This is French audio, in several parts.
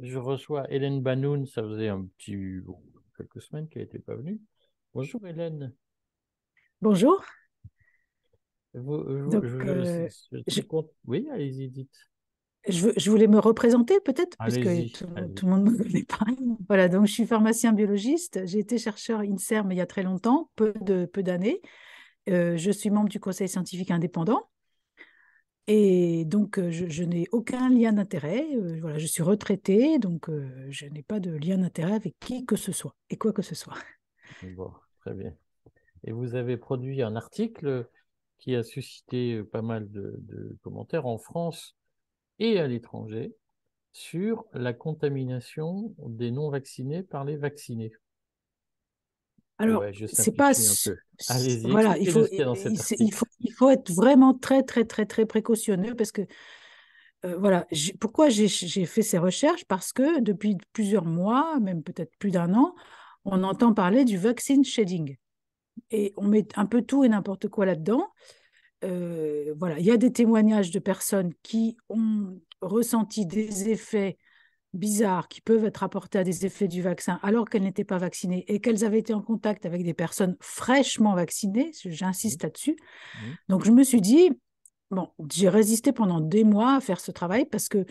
Je reçois Hélène Banoun, ça faisait un petit quelques semaines qu'elle n'était pas venue. Bonjour Hélène. Bonjour. Donc, euh, je, Oui, allez-y, dites. Je, voulais me représenter peut-être, puisque tout, tout, le monde ne me connaît pas. Voilà, donc je suis pharmacien biologiste. J'ai été chercheur INSERM il y a très longtemps, peu d'années. Peu euh, je suis membre du conseil scientifique indépendant. Et donc, je, n'ai aucun lien d'intérêt. Voilà, je suis retraitée, donc je n'ai pas de lien d'intérêt avec qui que ce soit et quoi que ce soit. Bon, très bien. Et vous avez produit un article qui a suscité pas mal de commentaires en France et à l'étranger sur la contamination des non-vaccinés par les vaccinés. Alors, c'est pas. Voilà, il faut, il, faut, il faut être vraiment très, très, très, très précautionneux parce que. Euh, voilà, pourquoi j'ai fait ces recherches? Parce que depuis plusieurs mois, même peut-être plus d'un an, on entend parler du vaccine shedding. Et on met un peu tout et n'importe quoi là-dedans. Euh, voilà, il y a des témoignages de personnes qui ont ressenti des effets bizarres qui peuvent être apportés à des effets du vaccin alors qu'elles n'étaient pas vaccinées et qu'elles avaient été en contact avec des personnes fraîchement vaccinées, j'insiste là-dessus. Donc je me suis dit, bon, j'ai résisté pendant des mois à faire ce travail parce que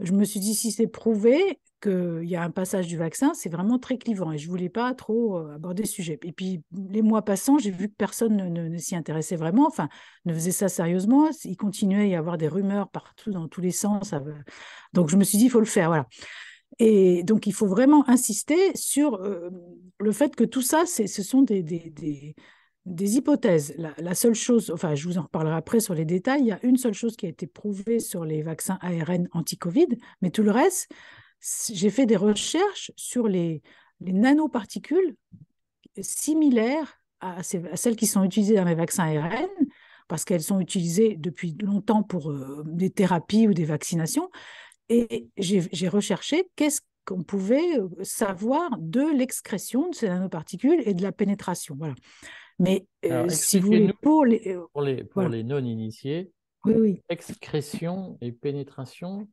je me suis dit, si c'est prouvé, qu'il y a un passage du vaccin, c'est vraiment très clivant et je ne voulais pas trop euh, aborder ce sujet. Et puis, les mois passant, j'ai vu que personne ne, s'y intéressait vraiment, enfin, ne faisait ça sérieusement. Il continuait à y avoir des rumeurs partout, dans tous les sens. Donc, je me suis dit, il faut le faire, voilà. Et donc, il faut vraiment insister sur euh, le fait que tout ça, ce sont des, hypothèses. La, la, seule chose, enfin, je vous en reparlerai après sur les détails, il y a une seule chose qui a été prouvée sur les vaccins ARN anti-Covid, mais tout le reste, j'ai fait des recherches sur les, nanoparticules similaires à, celles qui sont utilisées dans les vaccins ARN, parce qu'elles sont utilisées depuis longtemps pour euh, des thérapies ou des vaccinations. Et j'ai recherché qu'est-ce qu'on pouvait euh, savoir de l'excrétion de ces nanoparticules et de la pénétration. Voilà. Mais euh, si vous voulez, pour les, pour les, pour les non-initiés, oui, oui. excrétion et pénétration,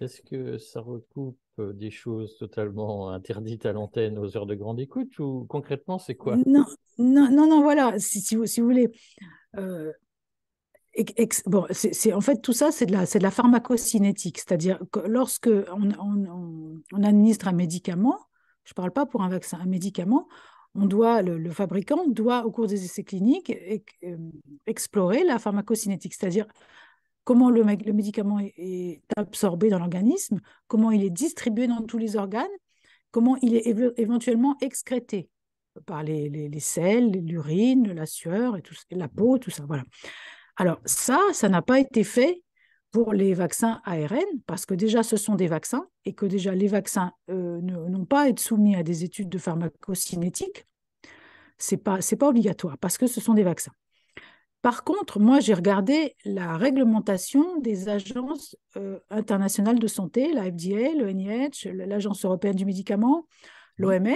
est-ce que ça recoupe euh, des choses totalement interdites à l'antenne aux heures de grande écoute ou concrètement c'est quoi? Non, non, non, non, voilà, si, vous, si vous voulez. Euh, bon, c'est, en fait tout ça, c'est de la, c'est de la pharmacocinétique, c'est-à-dire que lorsque on, on, administre un médicament, je ne parle pas pour un vaccin, un médicament, on doit, le, fabricant doit, au cours des essais cliniques, explorer la pharmacocinétique, c'est-à-dire comment le, médicament est, absorbé dans l'organisme, comment il est distribué dans tous les organes, comment il est éventuellement excrété par les, les, selles, l'urine, la sueur, et tout, la peau, tout ça. Voilà. Alors ça, ça n'a pas été fait pour les vaccins ARN, parce que déjà ce sont des vaccins, et que déjà les vaccins euh, n'ont pas à être soumis à des études de pharmacocinétique. Ce n'est pas, pas obligatoire, parce que ce sont des vaccins. Par contre, moi, j'ai regardé la réglementation des agences euh, internationales de santé, la FDA, le NIH, l'Agence européenne du médicament, mmh. l'OMS,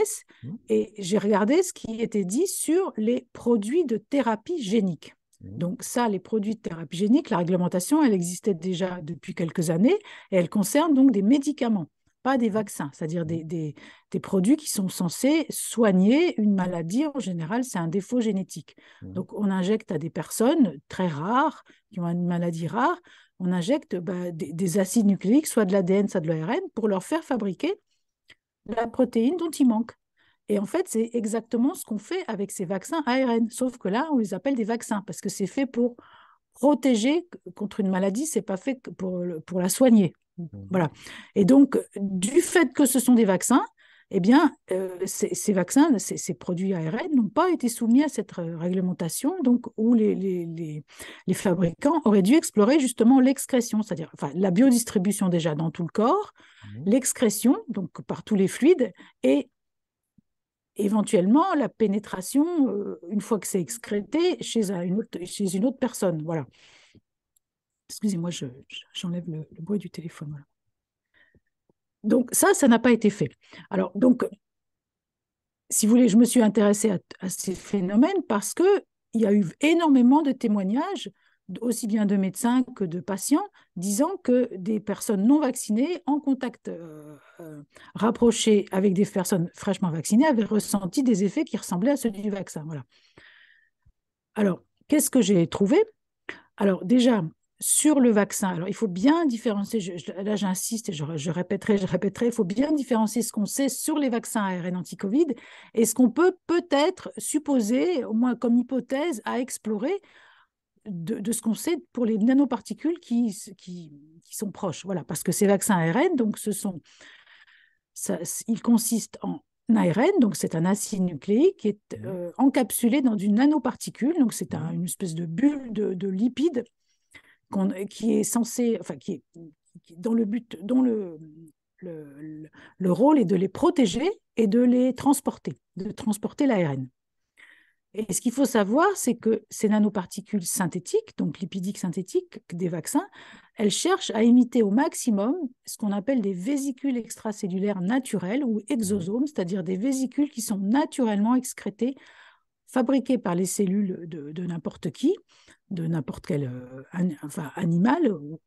mmh. et j'ai regardé ce qui était dit sur les produits de thérapie génique. Mmh. Donc ça, les produits de thérapie génique, la réglementation, elle existait déjà depuis quelques années et elle concerne donc des médicaments pas des vaccins, c'est-à-dire des, des, des, produits qui sont censés soigner une maladie. En général, c'est un défaut génétique. Mmh. Donc, on injecte à des personnes très rares, qui ont une maladie rare, on injecte bah, des, acides nucléiques, soit de l'ADN, soit de l'ARN, pour leur faire fabriquer la protéine dont il manque. Et en fait, c'est exactement ce qu'on fait avec ces vaccins ARN, sauf que là, on les appelle des vaccins parce que c'est fait pour protéger contre une maladie, c'est pas fait pour, pour la soigner. Mmh. Voilà. Et donc, du fait que ce sont des vaccins, eh bien, euh, ces, vaccins, ces, produits ARN n'ont pas été soumis à cette réglementation, donc où les, les, les, fabricants auraient dû explorer justement l'excrétion, c'est-à-dire enfin, la biodistribution déjà dans tout le corps, mmh. l'excrétion, donc par tous les fluides, et éventuellement la pénétration, euh, une fois que c'est excrété, chez, une autre, chez une autre personne. Voilà. Excusez-moi, j'enlève le, bruit du téléphone. Donc ça, ça n'a pas été fait. Alors, donc, si vous voulez, je me suis intéressée à, ces phénomènes parce qu'il y a eu énormément de témoignages aussi bien de médecins que de patients, disant que des personnes non vaccinées en contact euh, euh, rapproché avec des personnes fraîchement vaccinées avaient ressenti des effets qui ressemblaient à ceux du vaccin. Voilà. Alors, qu'est-ce que j'ai trouvé? Alors déjà, sur le vaccin, alors il faut bien différencier, là j'insiste et je, répéterai, je répéterai, il faut bien différencier ce qu'on sait sur les vaccins ARN anti-Covid et ce qu'on peut peut-être supposer, au moins comme hypothèse, à explorer de, ce qu'on sait pour les nanoparticules qui, qui, sont proches. Voilà, parce que ces vaccins ARN, donc ce sont, ça, ils consistent en ARN, donc c'est un acide nucléique qui est euh, encapsulé dans une nanoparticule, donc c'est une espèce de bulle de, lipides qui est censé, enfin qui est dans le but, dont le, le, le, rôle est de les protéger et de les transporter, de transporter l'ARN. Et ce qu'il faut savoir, c'est que ces nanoparticules synthétiques, donc lipidiques synthétiques des vaccins, elles cherchent à imiter au maximum ce qu'on appelle des vésicules extracellulaires naturelles ou exosomes, c'est-à-dire des vésicules qui sont naturellement excrétées, fabriquées par les cellules de, n'importe qui, de n'importe quel euh, animal, ou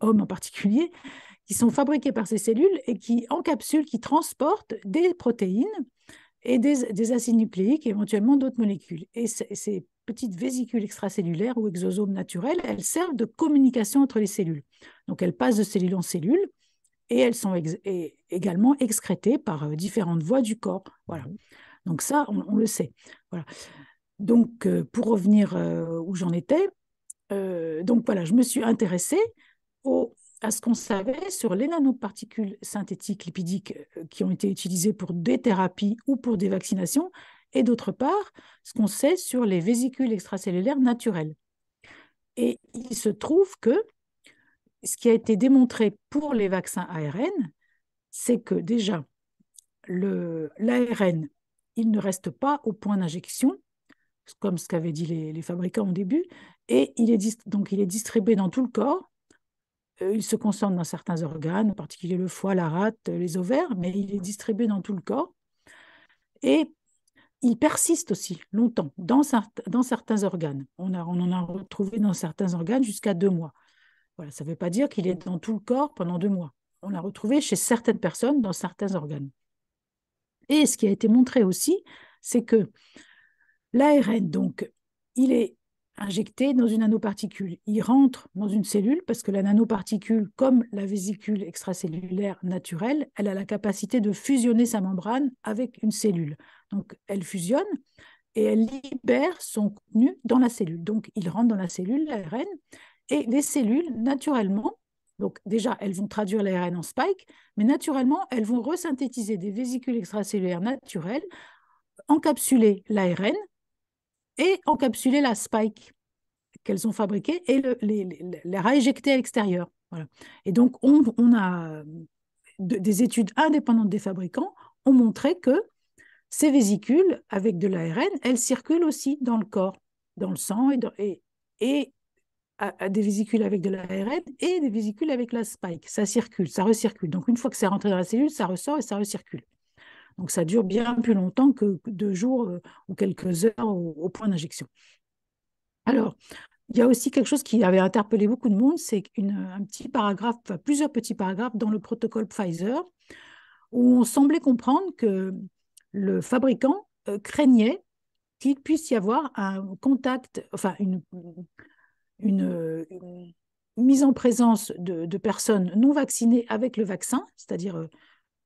homme en particulier, qui sont fabriquées par ces cellules et qui encapsulent, qui transportent des protéines et des, acides nucléiques et éventuellement d'autres molécules. Et ces petites vésicules extracellulaires ou exosomes naturels, elles servent de communication entre les cellules. Donc elles passent de cellule en cellule et elles sont également excrétées par euh, différentes voies du corps. Voilà. Donc ça, on, le sait. Voilà. Donc euh, pour revenir euh, où j'en étais, donc voilà, je me suis intéressée aux à ce qu'on savait sur les nanoparticules synthétiques lipidiques euh, qui ont été utilisées pour des thérapies ou pour des vaccinations, et d'autre part, ce qu'on sait sur les vésicules extracellulaires naturelles. Et il se trouve que ce qui a été démontré pour les vaccins ARN, c'est que déjà, l'ARN, il ne reste pas au point d'injection, comme ce qu'avaient dit les, fabricants au début, et il est, donc il est distribué dans tout le corps il se concentre dans certains organes, en particulier le foie, la rate, les ovaires, mais il est distribué dans tout le corps. Et il persiste aussi longtemps dans, certains organes. On, en a retrouvé dans certains organes jusqu'à deux mois. Voilà, ça ne veut pas dire qu'il est dans tout le corps pendant deux mois. On l'a retrouvé chez certaines personnes dans certains organes. Et ce qui a été montré aussi, c'est que l'ARN, donc, il est injecté dans une nanoparticule. Il rentre dans une cellule parce que la nanoparticule, comme la vésicule extracellulaire naturelle, elle a la capacité de fusionner sa membrane avec une cellule. Donc elle fusionne et elle libère son contenu dans la cellule. Donc il rentre dans la cellule, l'ARN, et les cellules, naturellement, donc déjà, elles vont traduire l'ARN en spike, mais naturellement, elles vont resynthétiser des vésicules extracellulaires naturelles, encapsuler l'ARN et encapsuler la spike qu'elles ont fabriquée et les, les, rééjecter à l'extérieur. Et donc, on, a des études indépendantes des fabricants ont montré que ces vésicules avec de l'ARN, elles circulent aussi dans le corps, dans le sang et, et, à, des vésicules avec de l'ARN et des vésicules avec la spike. Ça circule, ça recircule. Donc, une fois que c'est rentré dans la cellule, ça ressort et ça recircule. Donc ça dure bien plus longtemps que deux jours euh, ou quelques heures au, point d'injection. Alors, il y a aussi quelque chose qui avait interpellé beaucoup de monde, c'est un petit paragraphe, plusieurs petits paragraphes dans le protocole Pfizer, où on semblait comprendre que le fabricant euh, craignait qu'il puisse y avoir un contact, enfin une, mise en présence de, de, personnes non vaccinées avec le vaccin, c'est-à-dire euh,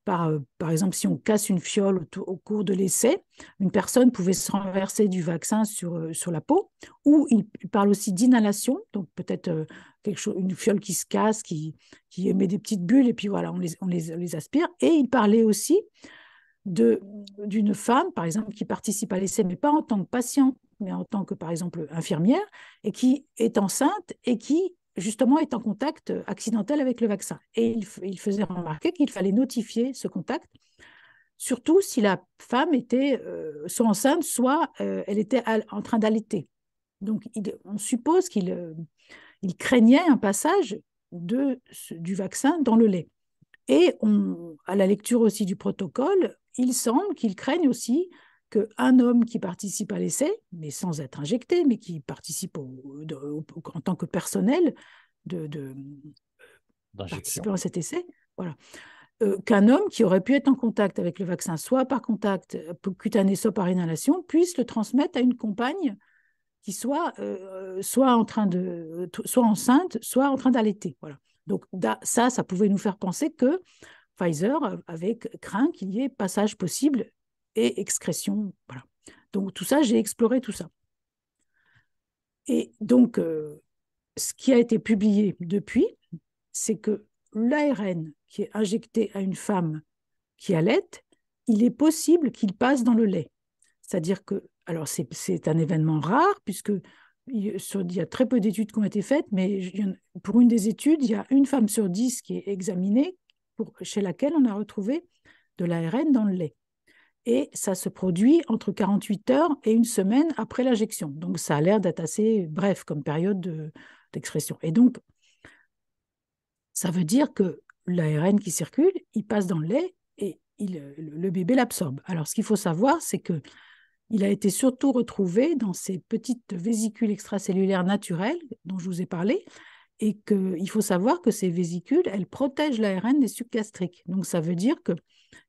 par, euh, par exemple, si on casse une fiole au, cours de l'essai, une personne pouvait se renverser du vaccin sur, euh, sur la peau, ou il, parle aussi d'inhalation, donc peut-être euh, quelque chose, une fiole qui se casse, qui, qui émet des petites bulles, et puis voilà, on les, on les, les aspire. Et il parlait aussi d'une femme, par exemple, qui participe à l'essai, mais pas en tant que patiente, mais en tant que, par exemple, infirmière, et qui est enceinte et qui justement est en contact euh, accidentel avec le vaccin. Et il, faisait remarquer qu'il fallait notifier ce contact, surtout si la femme était euh, soit enceinte, soit euh, elle était en train d'allaiter. Donc on suppose qu'il il craignait un passage de, du vaccin dans le lait. Et à la lecture aussi du protocole, il semble qu'il craigne aussi qu'un homme qui participe à l'essai, mais sans être injecté, mais qui participe en tant que personnel de, de participant à cet essai, voilà, euh, qu'un homme qui aurait pu être en contact avec le vaccin, soit par contact euh, cutané, soit par inhalation, puisse le transmettre à une compagne qui soit, euh, soit, en train de, soit enceinte, soit en train d'allaiter. Voilà. Donc ça, ça pouvait nous faire penser que Pfizer avait craint qu'il y ait passage possible et excrétion. Voilà. Donc tout ça, j'ai exploré tout ça. Et donc, ce qui a été publié depuis, c'est que l'ARN qui est injecté à une femme qui allait, il est possible qu'il passe dans le lait. C'est-à-dire que, alors c'est un événement rare, puisque il y a très peu d'études qui ont été faites, mais pour une des études, il y a une femme sur dix qui est examinée, pour, chez laquelle on a retrouvé de l'ARN dans le lait. Et ça se produit entre 48 heures et une semaine après l'injection. Donc ça a l'air d'être assez bref comme période d'expression. et donc, ça veut dire que l'ARN qui circule, il passe dans le lait et le bébé l'absorbe. Alors, ce qu'il faut savoir, c'est que il a été surtout retrouvé dans ces petites vésicules extracellulaires naturelles dont je vous ai parlé, et qu'il faut savoir que ces vésicules, elles protègent l'ARN des sucs gastriques. Donc, ça veut dire que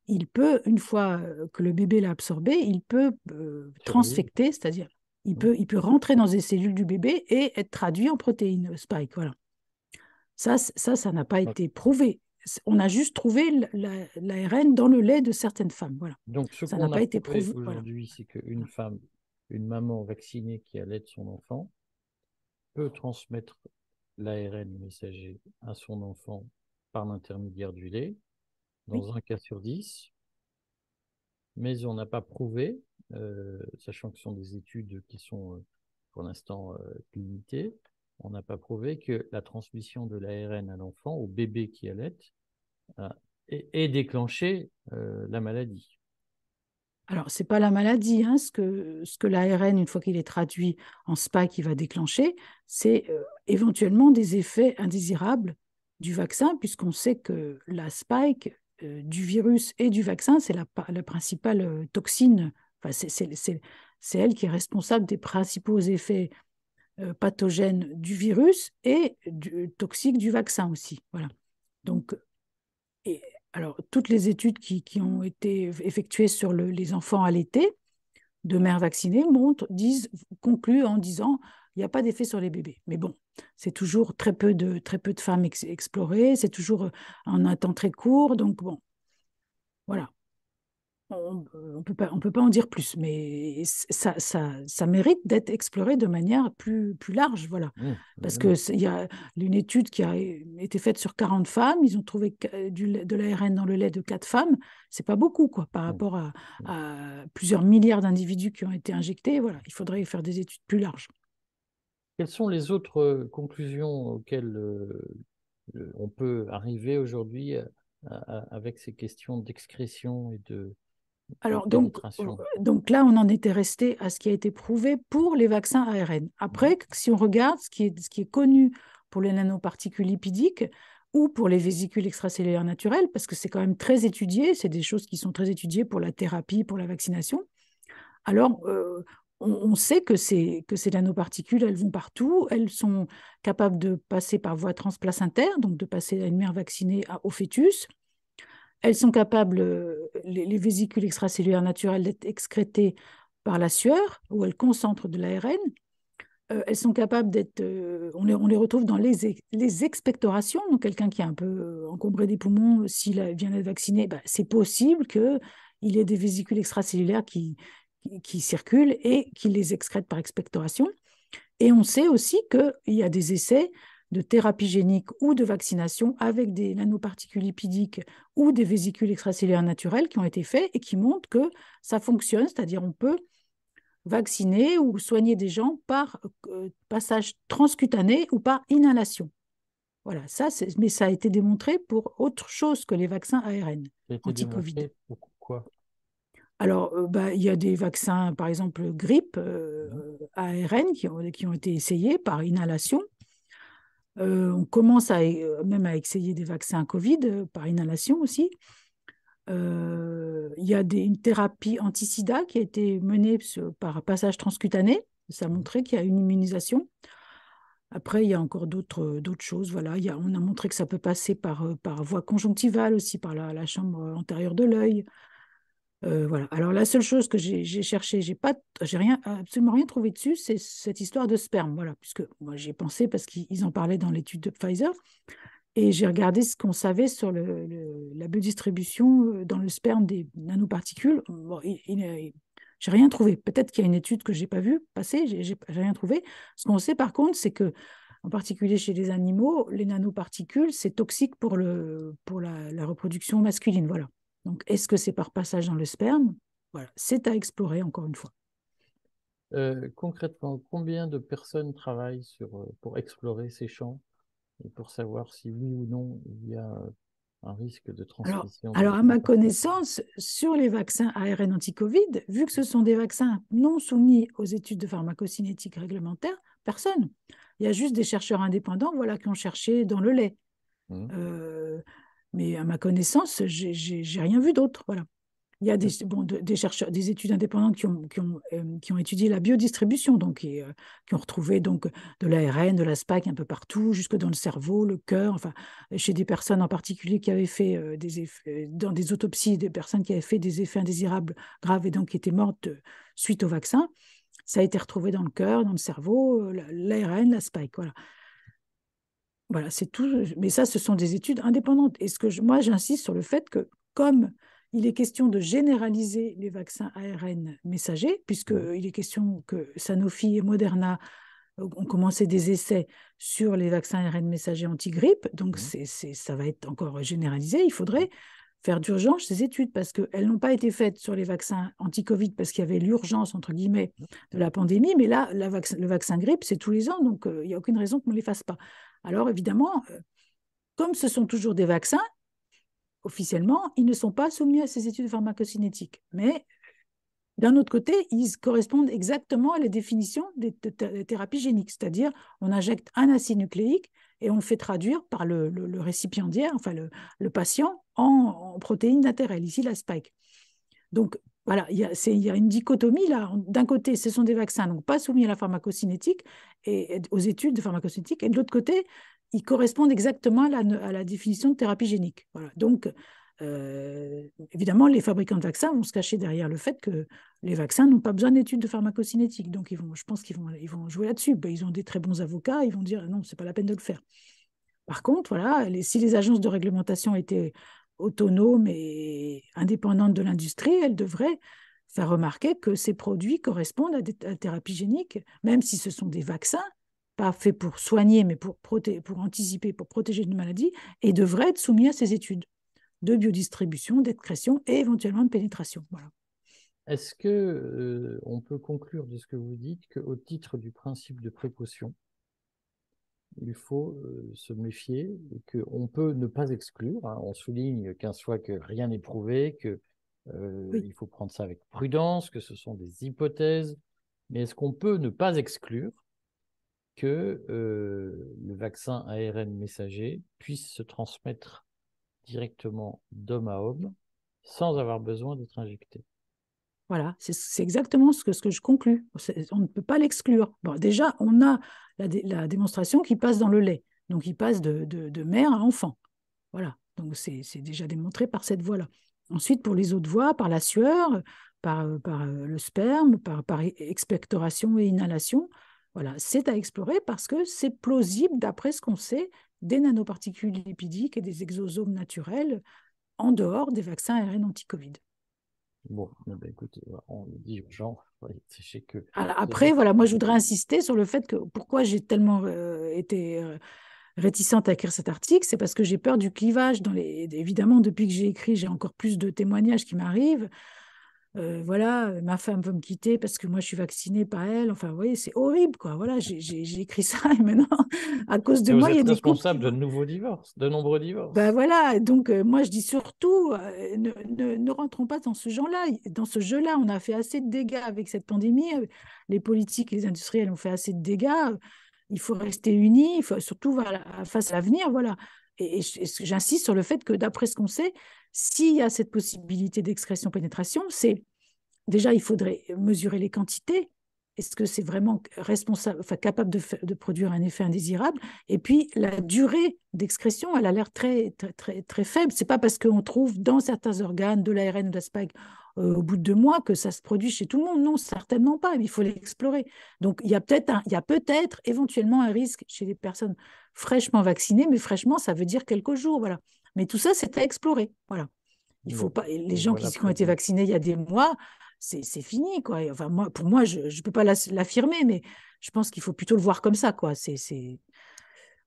il peut, une fois que le bébé l'a absorbé, il peut euh, transfecter, c'est-à-dire il peut, il peut rentrer dans les cellules du bébé et être traduit en protéines spike. Voilà. Ça, ça, ça n'a pas été prouvé. On a juste trouvé l'ARN dans le lait de certaines femmes. Voilà. Donc, ce ça n'a pas été prouvé aujourd'hui, c'est qu'une femme, une maman vaccinée qui allait son enfant, peut transmettre l'ARN messager à son enfant par l'intermédiaire du lait, dans un cas sur dix. Mais on n'a pas prouvé, euh, sachant que ce sont des études qui sont euh, pour l'instant euh, limitées, on n'a pas prouvé que la transmission de l'ARN à l'enfant, au bébé qui allait, ait, déclenché euh, la maladie. Alors, ce n'est pas la maladie. Hein. Ce que, ce que l'ARN, une fois qu'il est traduit en spike, il va déclencher, c'est euh, éventuellement des effets indésirables du vaccin, puisqu'on sait que la spike du virus et du vaccin, c'est la, principale toxine. Enfin, c'est elle qui est responsable des principaux effets euh, pathogène du virus et du, toxique du vaccin aussi. Voilà. Donc, et, alors, toutes les études qui, ont été effectuées sur le, les enfants allaités de mères vaccinées montrent, disent, concluent en disant il n'y a pas d'effet sur les bébés. Mais bon, c'est toujours très peu de, très peu de femmes explorées, c'est toujours en un temps très court. Donc, bon, voilà on ne peut, pas, peut pas en dire plus, mais ça, ça, ça mérite d'être exploré de manière plus, plus large. Voilà. Mmh, Parce qu'il y a une étude qui a été faite sur 40 femmes, ils ont trouvé du, de l'ARN dans le lait de 4 femmes. C'est pas beaucoup quoi, par mmh. rapport à, mmh. à plusieurs milliards d'individus qui ont été injectés. Voilà. Il faudrait faire des études plus larges. Quelles sont les autres euh, conclusions auxquelles euh, on peut arriver aujourd'hui euh, avec ces questions d'excrétion et de, alors, donc, donc là, on en était resté à ce qui a été prouvé pour les vaccins ARN. Après, si on regarde ce qui est, ce qui est connu pour les nanoparticules lipidiques ou pour les vésicules extracellulaires naturelles, parce que c'est quand même très étudié, c'est des choses qui sont très étudiées pour la thérapie, pour la vaccination. Alors, euh, on, sait que ces, que ces nanoparticules, elles vont partout, elles sont capables de passer par voie transplacentaire, donc de passer à une mère vaccinée au fœtus. Elles sont capables, euh, les, vésicules extracellulaires naturelles, d'être excrétées par la sueur, où elles concentrent de l'ARN. Euh, elles sont capables d'être, euh, on, les, retrouve dans les, les expectorations. Donc, quelqu'un qui est un peu encombré des poumons, s'il vient d'être vacciné, bah, c'est possible qu'il ait des vésicules extracellulaires qui, qui, qui circulent et qu'il les excrète par expectoration. Et on sait aussi qu'il y a des essais de thérapie génique ou de vaccination avec des nanoparticules lipidiques ou des vésicules extracellulaires naturelles qui ont été faits et qui montrent que ça fonctionne, c'est-à-dire on peut vacciner ou soigner des gens par euh, passage transcutané ou par inhalation. Voilà, ça, mais ça a été démontré pour autre chose que les vaccins ARN anti-Covid. Pourquoi alors, euh, bah, il y a des vaccins, par exemple, grippe euh, mmh. ARN, qui ont, qui ont été essayés par inhalation. Euh, on commence à, même à essayer des vaccins Covid par inhalation aussi. il y a des, une thérapie anti-sida qui a été menée par passage transcutané. Ça a montré qu'il y a une immunisation. Après, il y a encore d'autres choses. Voilà, il y a, on a montré que ça peut passer par, par voie conjonctivale aussi, par la, la chambre antérieure de l'œil. Euh, voilà. Alors la seule chose que j'ai cherché, j'ai pas, j'ai rien, absolument rien trouvé dessus, c'est cette histoire de sperme. Voilà, puisque moi j'y ai pensé parce qu'ils en parlaient dans l'étude de Pfizer. Et j'ai regardé ce qu'on savait sur le, la biodistribution euh, dans le sperme des nanoparticules. Bon, j'ai rien trouvé. Peut-être qu'il y a une étude que j'ai pas vue passer, j'ai rien trouvé. Ce qu'on sait par contre, c'est que, en particulier chez les animaux, les nanoparticules, c'est toxique pour la, la reproduction masculine. Voilà. Donc, est-ce que c'est par passage dans le sperme? Voilà, c'est à explorer encore une fois. Euh, concrètement, combien de personnes travaillent sur, euh, pour explorer ces champs et pour savoir si oui ou non il y a un risque de transmission Alors, à ma connaissance, sur les vaccins ARN anti-Covid, vu que ce sont des vaccins non soumis aux études de pharmacocinétique réglementaires, personne. Il y a juste des chercheurs indépendants voilà, qui ont cherché dans le lait. Mmh. Euh, mais à ma connaissance, j'ai rien vu d'autre. Voilà. Il y a des, bon, des chercheurs, des études indépendantes qui ont, qui ont, euh, qui ont étudié la biodistribution, donc euh, qui ont retrouvé donc de l'ARN, de la SPAC un peu partout, jusque dans le cerveau, le cœur, enfin chez des personnes en particulier qui avaient fait euh, des effets, dans des autopsies, des personnes qui avaient fait des effets indésirables graves et donc qui étaient mortes suite au vaccin. Ça a été retrouvé dans le cœur, dans le cerveau, l'ARN, la SPIKE. Voilà. Voilà, c'est tout. Mais ça, ce sont des études indépendantes. Et ce que moi, j'insiste sur le fait que, comme il est question de généraliser les vaccins ARN messagers, puisqu'il est question que Sanofi et Moderna ont commencé des essais sur les vaccins ARN messagers anti-grippe, donc c'est, ça va être encore généralisé. Il faudrait faire d'urgence ces études parce qu'elles n'ont pas été faites sur les vaccins anti-Covid parce qu'il y avait l'urgence, entre guillemets, de la pandémie, mais là, le vaccin grippe, c'est tous les ans, donc euh, il n'y a aucune raison qu'on ne les fasse pas. Alors évidemment, euh, comme ce sont toujours des vaccins, officiellement, ils ne sont pas soumis à ces études pharmacocinétiques. Mais d'un autre côté, ils correspondent exactement à la définition des, thérapies géniques, c'est-à-dire on injecte un acide nucléique et on le fait traduire par le, récipiendaire, enfin le, patient, en, protéines d'intérêt, ici la spike. Donc voilà, il y, a, une dichotomie là. D'un côté, ce sont des vaccins donc pas soumis à la pharmacocinétique et aux études de pharmacocinétique, et de l'autre côté, ils correspondent exactement à la, à la, définition de thérapie génique. Voilà. Donc, euh, évidemment, les fabricants de vaccins vont se cacher derrière le fait que les vaccins n'ont pas besoin d'études de pharmacocinétique. Donc, ils vont, je pense qu'ils vont, ils vont jouer là-dessus. Ben, ils ont des très bons avocats, ils vont dire non, c'est pas la peine de le faire. Par contre, voilà, si les agences de réglementation étaient autonomes et indépendantes de l'industrie, elles devraient faire remarquer que ces produits correspondent à des thérapies géniques, même si ce sont des vaccins, pas faits pour soigner, mais pour, pour anticiper, pour protéger une maladie, et devraient être soumis à ces études de biodistribution, d'excrétion et éventuellement de pénétration. Voilà. Est-ce que euh, on peut conclure de ce que vous dites qu'au titre du principe de précaution, il faut euh, se méfier qu'on peut ne pas exclure. Hein. On souligne qu'un soit que rien n'est prouvé, que euh, il faut prendre ça avec prudence, que ce sont des hypothèses. Mais est-ce qu'on peut ne pas exclure que le vaccin ARN messager puisse se transmettre directement d'homme à homme sans avoir besoin d'être injecté? Voilà, c'est exactement ce que, je conclus. On ne peut pas l'exclure. Déjà, on a la, démonstration qui passe dans le lait. Donc, il passe de, mère à enfant. Voilà, donc c'est déjà démontré par cette voie-là. Ensuite, pour les autres voies, par la sueur, par, par euh, le sperme, par, par expectoration et inhalation, voilà, c'est à explorer parce que c'est plausible d'après ce qu'on sait des nanoparticules lipidiques et des exosomes naturels en dehors des vaccins ARN anti-Covid. Bon, eh ben, écoutez, on dit aux gens, que. après, voilà, moi je voudrais insister sur le fait que pourquoi j'ai tellement euh, été euh, réticente à écrire cet article, c'est parce que j'ai peur du clivage. Dans les... Évidemment, depuis que j'ai écrit, j'ai encore plus de témoignages qui m'arrivent. Euh, voilà, ma femme veut me quitter parce que moi je suis vaccinée, pas elle. Enfin, vous voyez, c'est horrible, quoi. Voilà, j'ai écrit ça et maintenant, à cause de moi, il y a des responsable de nouveaux divorces, de nombreux divorces. Ben voilà, donc euh, moi je dis surtout, euh, ne, ne, rentrons pas dans ce genre-là. Dans ce jeu-là, on a fait assez de dégâts avec cette pandémie. Les politiques, les industriels ont fait assez de dégâts. Il faut rester unis, il faut surtout face à l'avenir. Voilà. Et, j'insiste sur le fait que d'après ce qu'on sait, s'il y a cette possibilité d'excrétion-pénétration, c'est déjà, il faudrait mesurer les quantités. Est-ce que c'est vraiment responsable, enfin, capable de, produire un effet indésirable? Et puis, la durée d'excrétion, elle a l'air très, très, très, très faible. Ce n'est pas parce qu'on trouve dans certains organes de l'ARN ou de la SPAG euh, au bout de deux mois que ça se produit chez tout le monde. Non, certainement pas. Il faut l'explorer. Donc, il y a peut-être il y a peut-être éventuellement un risque chez les personnes fraîchement vaccinées, mais fraîchement, ça veut dire quelques jours. Voilà. Mais tout ça, c'est à explorer. Voilà. Il faut pas. Les gens qui, ont été vaccinés il y a des mois, c'est fini, quoi. Enfin, moi, pour moi, je ne peux pas l'affirmer, mais je pense qu'il faut plutôt le voir comme ça, quoi. C'est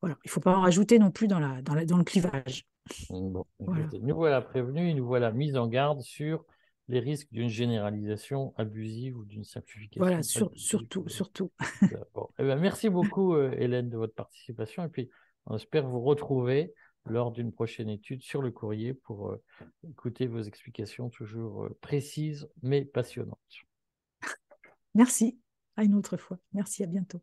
voilà. Il ne faut pas en rajouter non plus dans, la, dans, la, dans le clivage. Bon, Nous voilà prévenus, nous voilà mis en garde sur les risques d'une généralisation abusive ou d'une simplification. Voilà, surtout, surtout. Eh ben, merci beaucoup, euh, Hélène, de votre participation. Et puis, on espère vous retrouver lors d'une prochaine étude sur le courrier pour euh, écouter vos explications toujours euh, précises mais passionnantes. Merci. À une autre fois. Merci. À bientôt.